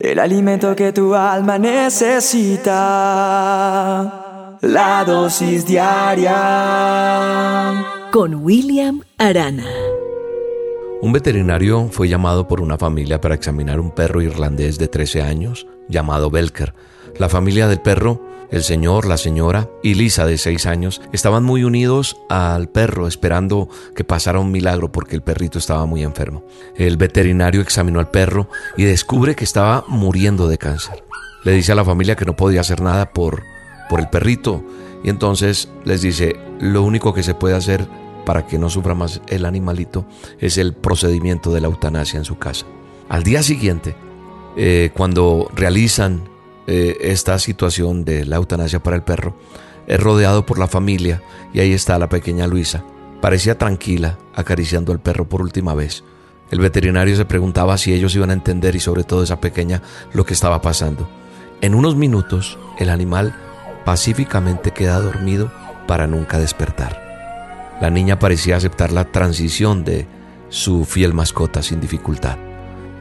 El alimento que tu alma necesita. La dosis diaria. Con William Arana. Un veterinario fue llamado por una familia para examinar un perro irlandés de 13 años llamado Belker. La familia del perro el señor, la señora y Lisa de seis años estaban muy unidos al perro esperando que pasara un milagro porque el perrito estaba muy enfermo. El veterinario examinó al perro y descubre que estaba muriendo de cáncer. Le dice a la familia que no podía hacer nada por, por el perrito y entonces les dice lo único que se puede hacer para que no sufra más el animalito es el procedimiento de la eutanasia en su casa. Al día siguiente, eh, cuando realizan eh, esta situación de la eutanasia para el perro, es rodeado por la familia y ahí está la pequeña Luisa. Parecía tranquila, acariciando al perro por última vez. El veterinario se preguntaba si ellos iban a entender y sobre todo esa pequeña lo que estaba pasando. En unos minutos, el animal pacíficamente queda dormido para nunca despertar. La niña parecía aceptar la transición de su fiel mascota sin dificultad.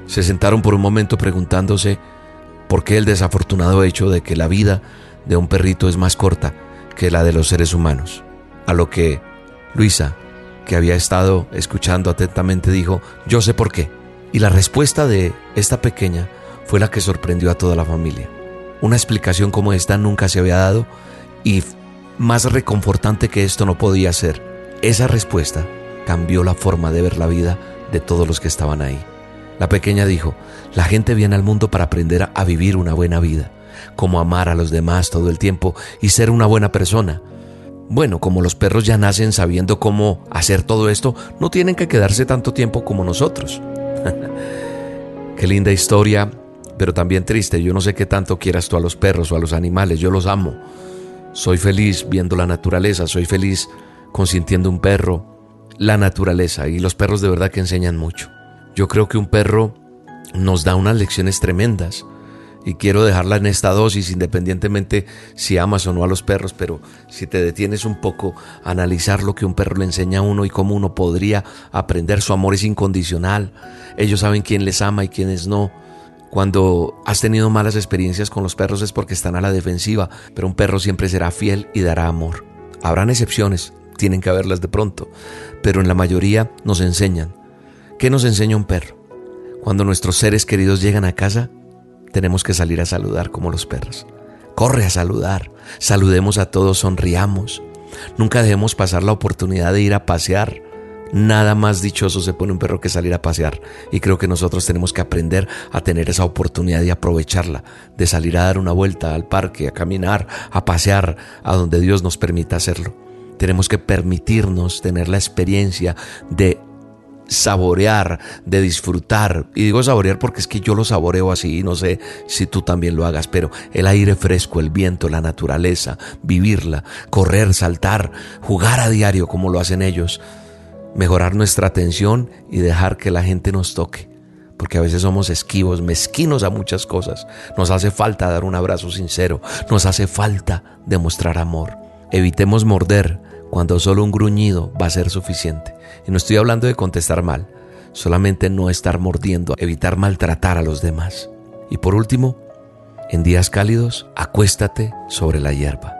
Se sentaron por un momento preguntándose ¿Por qué el desafortunado hecho de que la vida de un perrito es más corta que la de los seres humanos? A lo que Luisa, que había estado escuchando atentamente, dijo, yo sé por qué. Y la respuesta de esta pequeña fue la que sorprendió a toda la familia. Una explicación como esta nunca se había dado y más reconfortante que esto no podía ser. Esa respuesta cambió la forma de ver la vida de todos los que estaban ahí. La pequeña dijo, la gente viene al mundo para aprender a vivir una buena vida, como amar a los demás todo el tiempo y ser una buena persona. Bueno, como los perros ya nacen sabiendo cómo hacer todo esto, no tienen que quedarse tanto tiempo como nosotros. qué linda historia, pero también triste. Yo no sé qué tanto quieras tú a los perros o a los animales, yo los amo. Soy feliz viendo la naturaleza, soy feliz consintiendo un perro, la naturaleza, y los perros de verdad que enseñan mucho. Yo creo que un perro nos da unas lecciones tremendas y quiero dejarla en esta dosis independientemente si amas o no a los perros, pero si te detienes un poco analizar lo que un perro le enseña a uno y cómo uno podría aprender, su amor es incondicional, ellos saben quién les ama y quiénes no. Cuando has tenido malas experiencias con los perros es porque están a la defensiva, pero un perro siempre será fiel y dará amor. Habrán excepciones, tienen que haberlas de pronto, pero en la mayoría nos enseñan ¿Qué nos enseña un perro? Cuando nuestros seres queridos llegan a casa, tenemos que salir a saludar como los perros. Corre a saludar, saludemos a todos, sonriamos. Nunca dejemos pasar la oportunidad de ir a pasear. Nada más dichoso se pone un perro que salir a pasear. Y creo que nosotros tenemos que aprender a tener esa oportunidad y aprovecharla, de salir a dar una vuelta al parque, a caminar, a pasear, a donde Dios nos permita hacerlo. Tenemos que permitirnos tener la experiencia de saborear, de disfrutar. Y digo saborear porque es que yo lo saboreo así no sé si tú también lo hagas, pero el aire fresco, el viento, la naturaleza, vivirla, correr, saltar, jugar a diario como lo hacen ellos, mejorar nuestra atención y dejar que la gente nos toque. Porque a veces somos esquivos, mezquinos a muchas cosas. Nos hace falta dar un abrazo sincero, nos hace falta demostrar amor. Evitemos morder, cuando solo un gruñido va a ser suficiente. Y no estoy hablando de contestar mal, solamente no estar mordiendo, evitar maltratar a los demás. Y por último, en días cálidos, acuéstate sobre la hierba.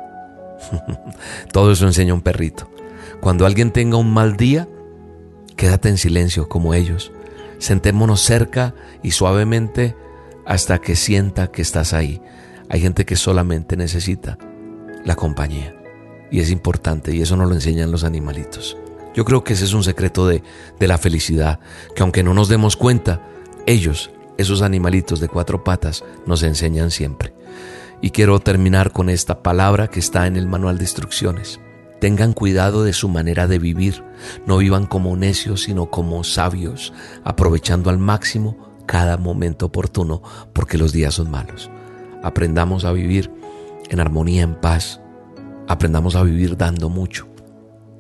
Todo eso enseña un perrito. Cuando alguien tenga un mal día, quédate en silencio como ellos. Sentémonos cerca y suavemente hasta que sienta que estás ahí. Hay gente que solamente necesita la compañía y es importante y eso nos lo enseñan los animalitos. Yo creo que ese es un secreto de, de la felicidad, que aunque no nos demos cuenta, ellos, esos animalitos de cuatro patas, nos enseñan siempre. Y quiero terminar con esta palabra que está en el manual de instrucciones. Tengan cuidado de su manera de vivir, no vivan como necios, sino como sabios, aprovechando al máximo cada momento oportuno, porque los días son malos. Aprendamos a vivir en armonía, en paz, Aprendamos a vivir dando mucho,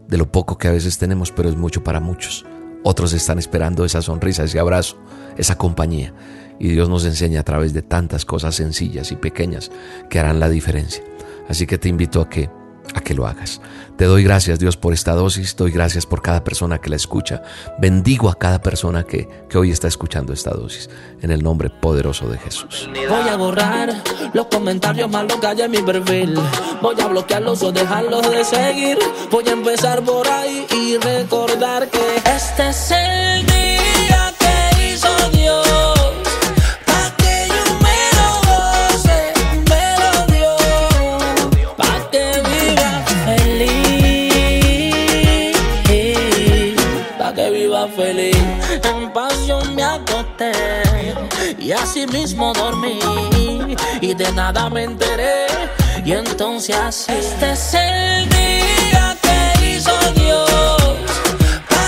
de lo poco que a veces tenemos, pero es mucho para muchos. Otros están esperando esa sonrisa, ese abrazo, esa compañía. Y Dios nos enseña a través de tantas cosas sencillas y pequeñas que harán la diferencia. Así que te invito a que a que lo hagas. Te doy gracias Dios por esta dosis, doy gracias por cada persona que la escucha. Bendigo a cada persona que, que hoy está escuchando esta dosis, en el nombre poderoso de Jesús. Voy a borrar los comentarios malos que hay en mi perfil. Voy a bloquearlos o dejarlos de seguir. Voy a empezar por ahí y recordar que este es el día que hizo Dios. Viva feliz. En pasión me acosté y así mismo dormí. Y de nada me enteré. Y entonces así. Este es el día que hizo Dios pa